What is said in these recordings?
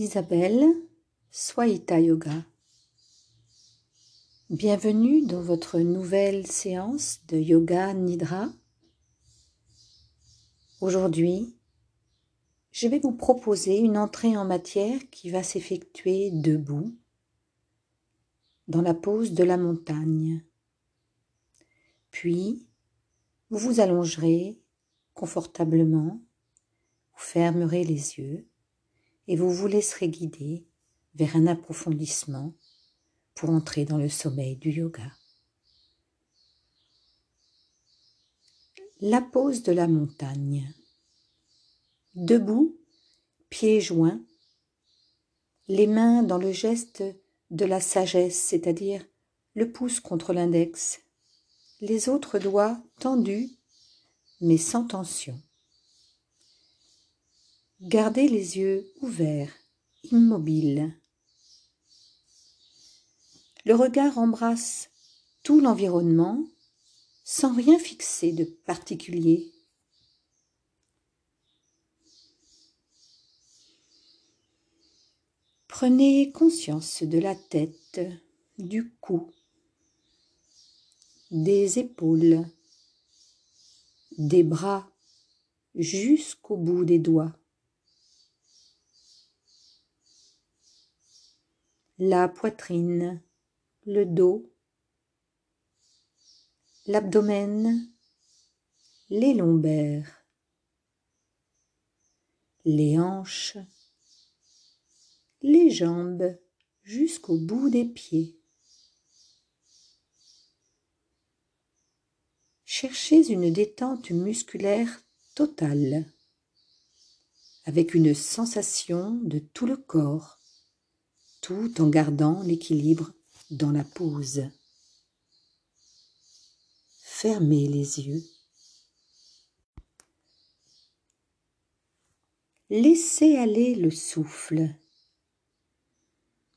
Isabelle, Swaita Yoga. Bienvenue dans votre nouvelle séance de Yoga Nidra. Aujourd'hui, je vais vous proposer une entrée en matière qui va s'effectuer debout, dans la pose de la montagne. Puis, vous vous allongerez confortablement, vous fermerez les yeux et vous vous laisserez guider vers un approfondissement pour entrer dans le sommeil du yoga. La pose de la montagne. Debout, pieds joints, les mains dans le geste de la sagesse, c'est-à-dire le pouce contre l'index, les autres doigts tendus mais sans tension. Gardez les yeux ouverts, immobiles. Le regard embrasse tout l'environnement sans rien fixer de particulier. Prenez conscience de la tête, du cou, des épaules, des bras jusqu'au bout des doigts. La poitrine, le dos, l'abdomen, les lombaires, les hanches, les jambes jusqu'au bout des pieds. Cherchez une détente musculaire totale, avec une sensation de tout le corps tout en gardant l'équilibre dans la pose. Fermez les yeux. Laissez aller le souffle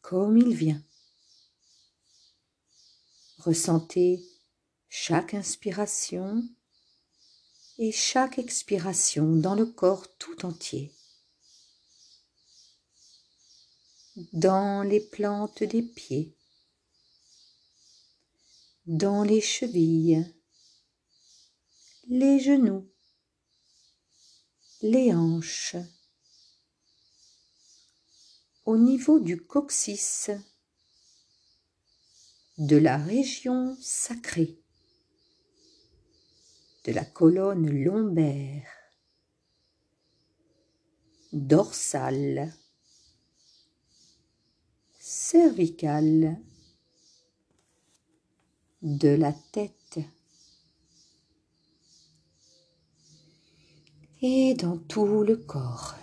comme il vient. Ressentez chaque inspiration et chaque expiration dans le corps tout entier. Dans les plantes des pieds, dans les chevilles, les genoux, les hanches, au niveau du coccyx, de la région sacrée, de la colonne lombaire, dorsale, cervicale de la tête et dans tout le corps.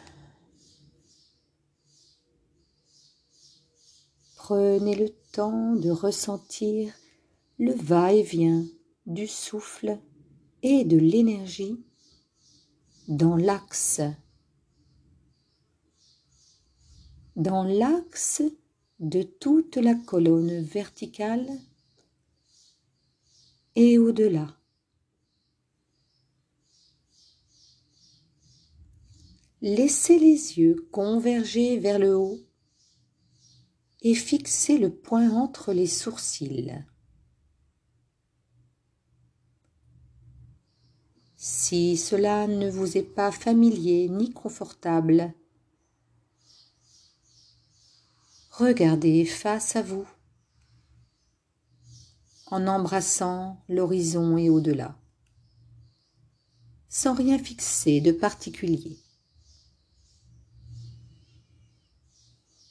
Prenez le temps de ressentir le va-et-vient du souffle et de l'énergie dans l'axe dans l'axe de toute la colonne verticale et au-delà. Laissez les yeux converger vers le haut et fixez le point entre les sourcils. Si cela ne vous est pas familier ni confortable, Regardez face à vous en embrassant l'horizon et au-delà, sans rien fixer de particulier.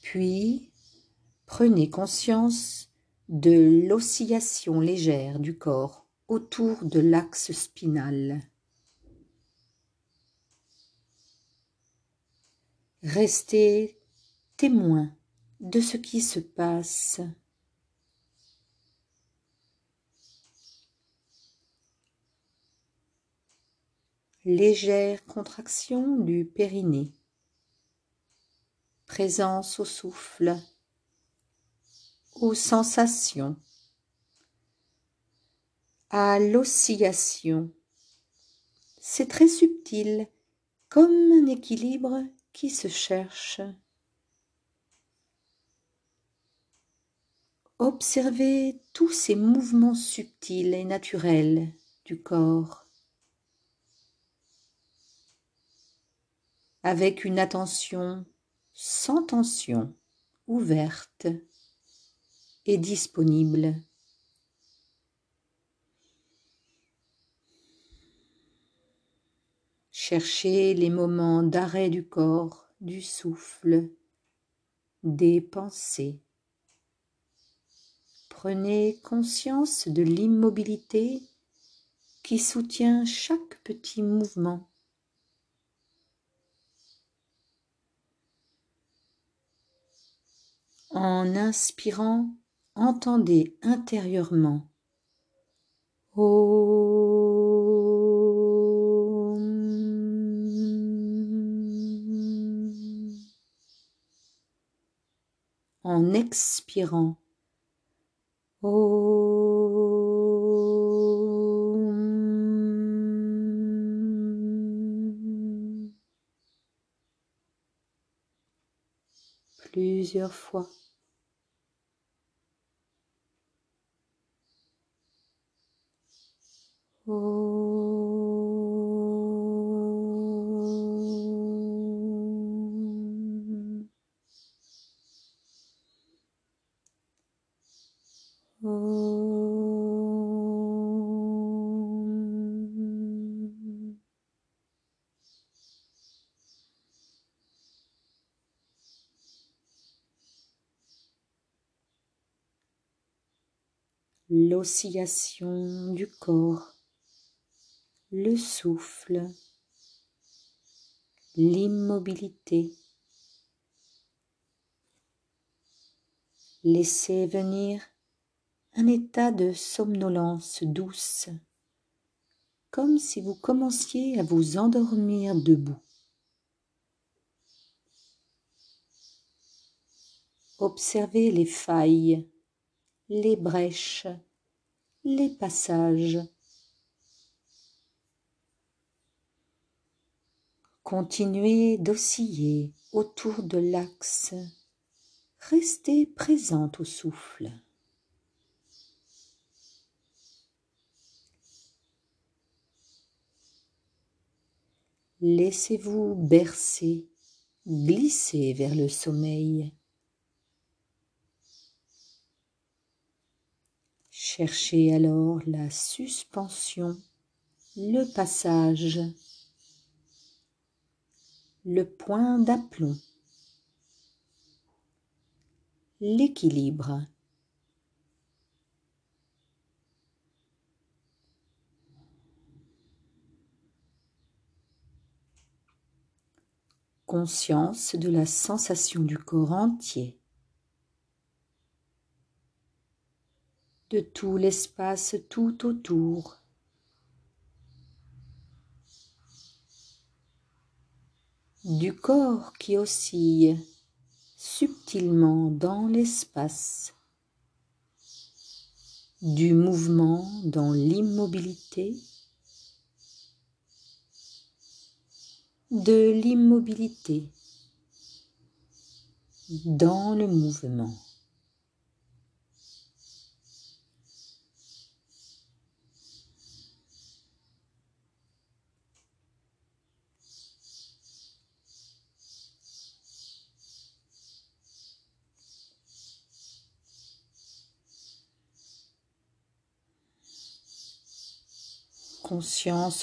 Puis, prenez conscience de l'oscillation légère du corps autour de l'axe spinal. Restez témoin de ce qui se passe. Légère contraction du périnée. Présence au souffle, aux sensations, à l'oscillation. C'est très subtil, comme un équilibre qui se cherche. Observez tous ces mouvements subtils et naturels du corps avec une attention sans tension, ouverte et disponible. Cherchez les moments d'arrêt du corps, du souffle, des pensées. Prenez conscience de l'immobilité qui soutient chaque petit mouvement. En inspirant, entendez intérieurement en expirant. Plusieurs fois. L'oscillation du corps, le souffle, l'immobilité. Laissez venir un état de somnolence douce, comme si vous commenciez à vous endormir debout. Observez les failles les brèches, les passages. Continuez d'osciller autour de l'axe. Restez présent au souffle. Laissez-vous bercer, glisser vers le sommeil. Cherchez alors la suspension, le passage, le point d'aplomb, l'équilibre. Conscience de la sensation du corps entier. De tout l'espace tout autour. Du corps qui oscille subtilement dans l'espace, du mouvement dans l'immobilité, de l'immobilité dans le mouvement.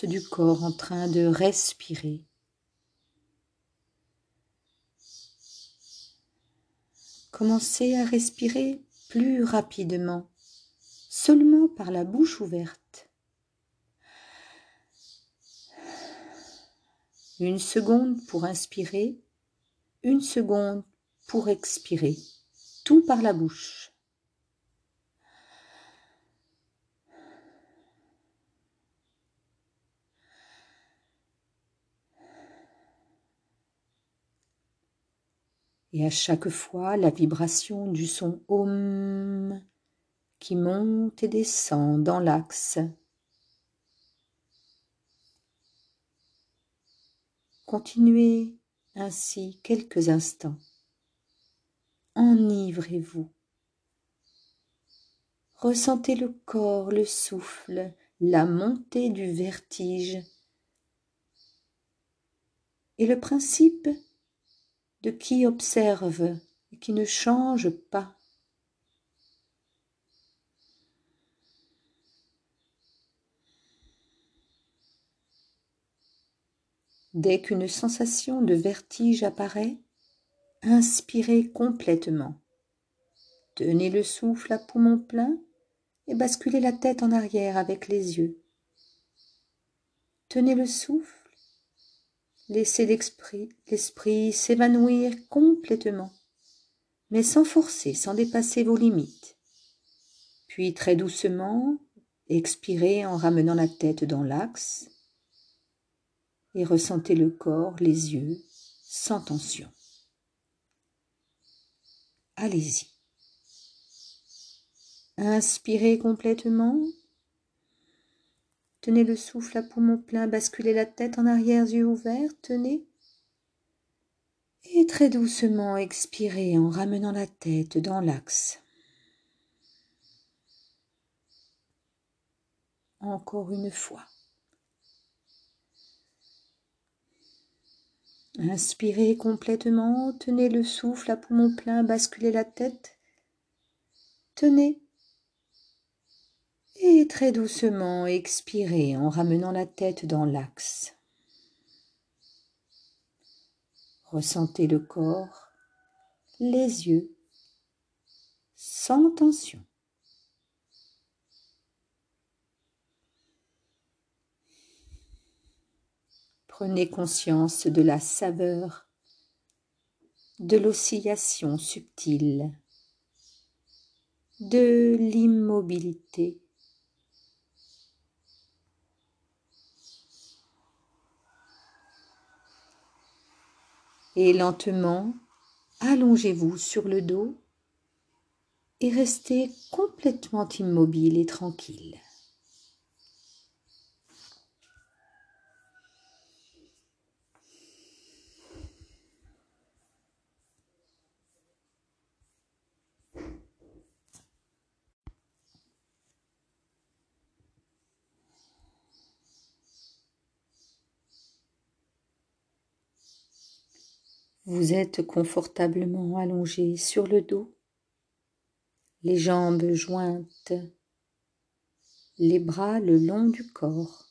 Du corps en train de respirer. Commencez à respirer plus rapidement, seulement par la bouche ouverte. Une seconde pour inspirer, une seconde pour expirer, tout par la bouche. Et à chaque fois la vibration du son Om qui monte et descend dans l'axe. Continuez ainsi quelques instants. Enivrez-vous. Ressentez le corps, le souffle, la montée du vertige et le principe qui observe et qui ne change pas. Dès qu'une sensation de vertige apparaît, inspirez complètement. Tenez le souffle à poumon plein et basculez la tête en arrière avec les yeux. Tenez le souffle, laissez l'esprit s'évanouir complètement, mais sans forcer, sans dépasser vos limites. Puis très doucement, expirez en ramenant la tête dans l'axe et ressentez le corps, les yeux, sans tension. Allez-y. Inspirez complètement. Tenez le souffle à poumon plein, basculez la tête en arrière, yeux ouverts, tenez. Et très doucement expirez en ramenant la tête dans l'axe. Encore une fois. Inspirez complètement, tenez le souffle à poumon plein, basculez la tête. Tenez. Et très doucement expirez en ramenant la tête dans l'axe. Ressentez le corps, les yeux, sans tension. Prenez conscience de la saveur, de l'oscillation subtile, de l'immobilité. Et lentement, allongez-vous sur le dos et restez complètement immobile et tranquille. Vous êtes confortablement allongé sur le dos, les jambes jointes, les bras le long du corps.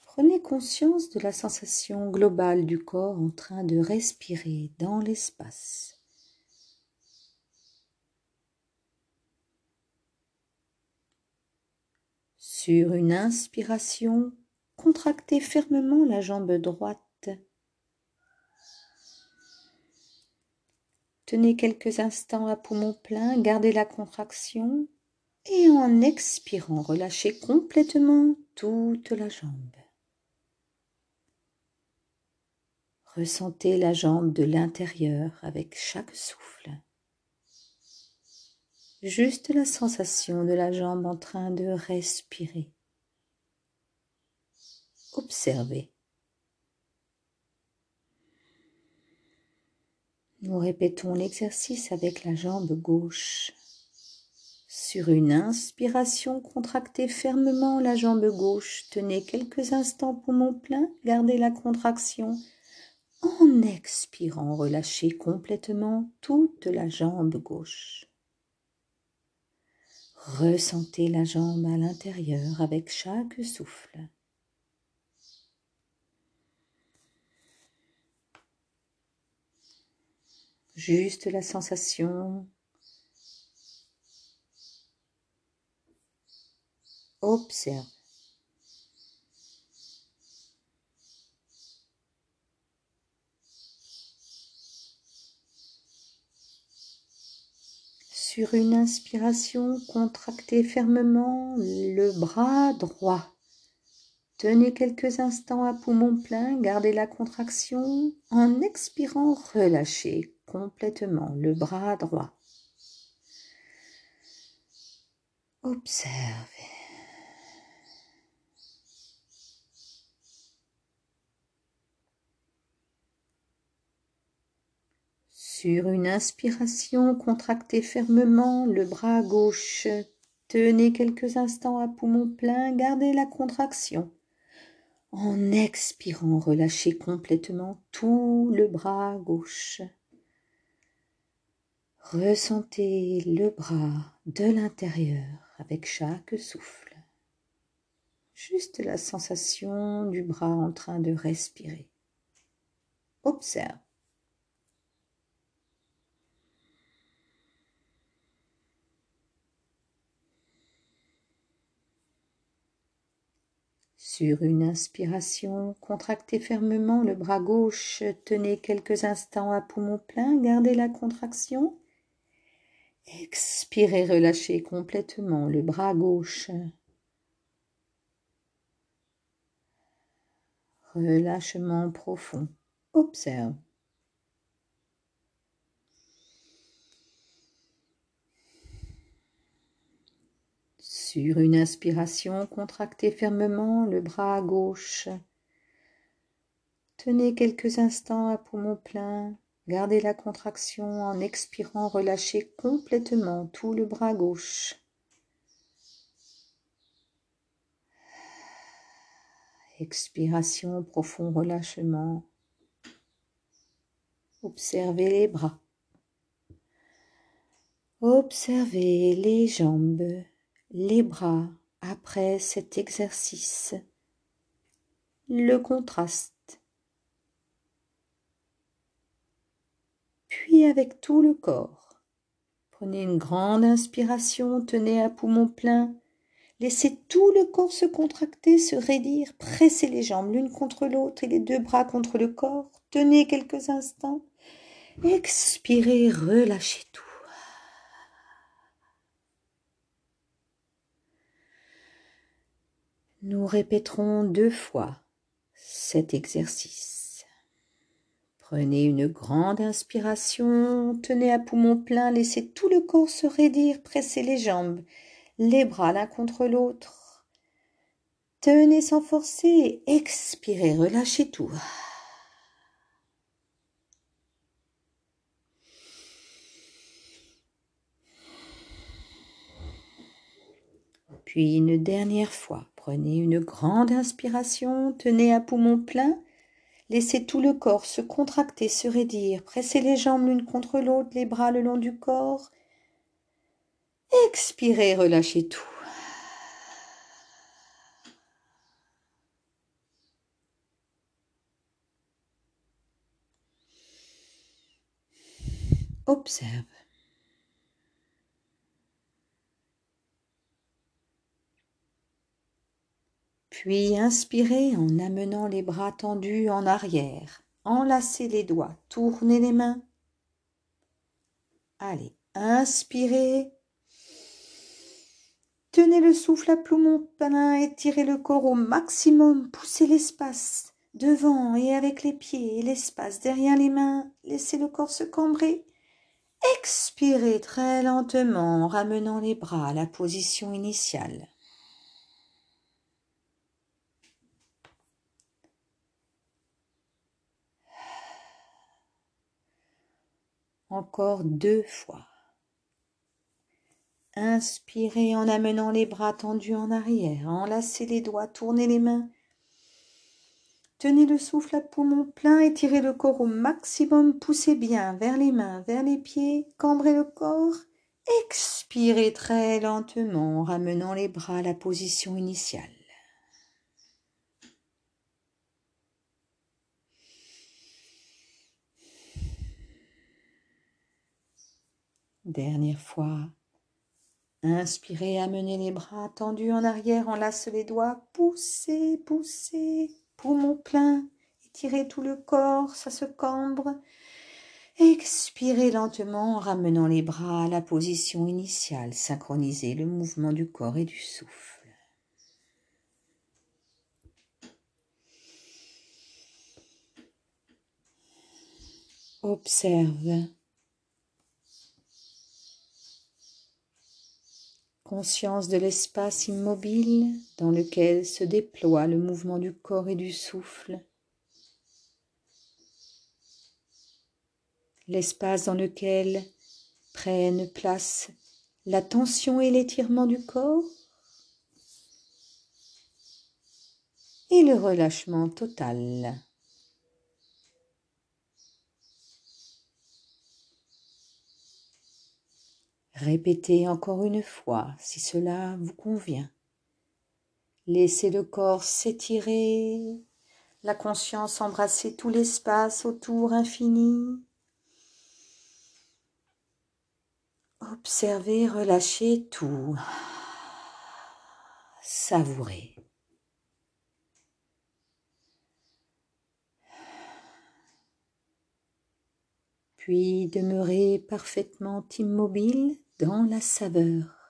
Prenez conscience de la sensation globale du corps en train de respirer dans l'espace. Sur une inspiration, contractez fermement la jambe droite Tenez quelques instants à poumon plein, gardez la contraction et en expirant, relâchez complètement toute la jambe. Ressentez la jambe de l'intérieur avec chaque souffle. Juste la sensation de la jambe en train de respirer. Observez. Nous répétons l'exercice avec la jambe gauche. Sur une inspiration, contractez fermement la jambe gauche. Tenez quelques instants poumon plein, gardez la contraction. En expirant, relâchez complètement toute la jambe gauche. Ressentez la jambe à l'intérieur avec chaque souffle. Juste la sensation. Observe. Sur une inspiration, contractez fermement le bras droit. Tenez quelques instants à poumon plein, gardez la contraction. En expirant, relâchez complètement le bras droit. Observez. Sur une inspiration, contractez fermement le bras gauche. Tenez quelques instants à poumon plein, gardez la contraction. En expirant, relâchez complètement tout le bras gauche. Ressentez le bras de l'intérieur avec chaque souffle. Juste la sensation du bras en train de respirer. Observe. Sur une inspiration, contractez fermement le bras gauche, tenez quelques instants à poumon plein, gardez la contraction. Expirez, relâchez complètement le bras gauche. Relâchement profond. Observe. Sur une inspiration, contractez fermement le bras gauche. Tenez quelques instants à poumon plein. Gardez la contraction en expirant, relâchez complètement tout le bras gauche. Expiration, profond relâchement. Observez les bras. Observez les jambes les bras après cet exercice, le contraste, puis avec tout le corps. Prenez une grande inspiration, tenez à poumon plein, laissez tout le corps se contracter, se raidir, pressez les jambes l'une contre l'autre et les deux bras contre le corps, tenez quelques instants, expirez, relâchez tout. Nous répéterons deux fois cet exercice. Prenez une grande inspiration, tenez à poumon plein, laissez tout le corps se raidir, pressez les jambes, les bras l'un contre l'autre. Tenez sans forcer, expirez, relâchez tout. Puis une dernière fois, Prenez une grande inspiration, tenez à poumon plein, laissez tout le corps se contracter, se raidir, pressez les jambes l'une contre l'autre, les bras le long du corps. Expirez, relâchez tout. Observe. Puis inspirez en amenant les bras tendus en arrière. Enlacez les doigts, tournez les mains. Allez, inspirez. Tenez le souffle à poumon plein, étirez le corps au maximum, poussez l'espace devant et avec les pieds l'espace derrière les mains. Laissez le corps se cambrer. Expirez très lentement en ramenant les bras à la position initiale. Encore deux fois. Inspirez en amenant les bras tendus en arrière, enlacez les doigts, tournez les mains. Tenez le souffle à poumon plein, étirez le corps au maximum, poussez bien vers les mains, vers les pieds, cambrez le corps. Expirez très lentement en ramenant les bras à la position initiale. Dernière fois. Inspirez, amenez les bras tendus en arrière, enlace les doigts, poussez, poussez, poumon plein, étirez tout le corps, ça se cambre. Expirez lentement en ramenant les bras à la position initiale, synchronisez le mouvement du corps et du souffle. Observe conscience de l'espace immobile dans lequel se déploie le mouvement du corps et du souffle. l'espace dans lequel prennent place la tension et l'étirement du corps et le relâchement total. Répétez encore une fois si cela vous convient. Laissez le corps s'étirer, la conscience embrasser tout l'espace autour infini. Observez, relâchez tout. Savourez. Puis demeurez parfaitement immobile dans la saveur.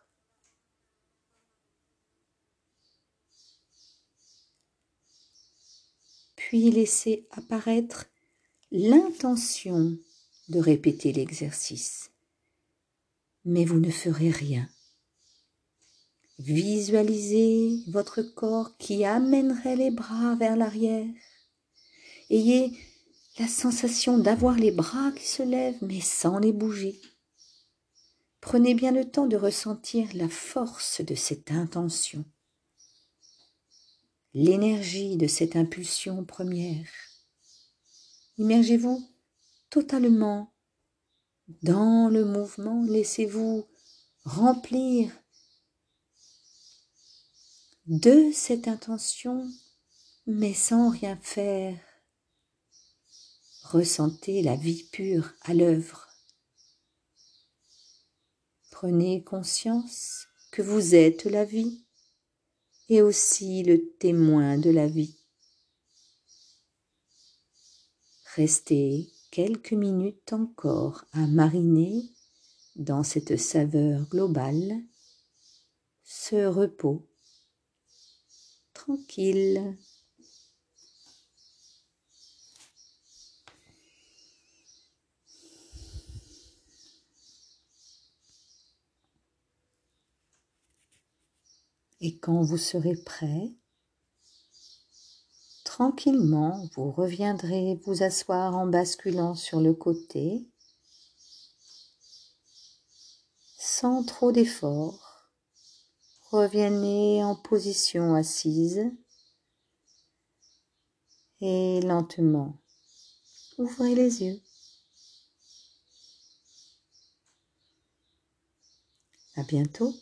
Puis laissez apparaître l'intention de répéter l'exercice. Mais vous ne ferez rien. Visualisez votre corps qui amènerait les bras vers l'arrière. Ayez la sensation d'avoir les bras qui se lèvent mais sans les bouger. Prenez bien le temps de ressentir la force de cette intention, l'énergie de cette impulsion première. Immergez-vous totalement dans le mouvement, laissez-vous remplir de cette intention, mais sans rien faire. Ressentez la vie pure à l'œuvre. Prenez conscience que vous êtes la vie et aussi le témoin de la vie. Restez quelques minutes encore à mariner dans cette saveur globale, ce repos tranquille. Et quand vous serez prêt, tranquillement, vous reviendrez vous asseoir en basculant sur le côté, sans trop d'effort. Revenez en position assise et lentement ouvrez les yeux. À bientôt.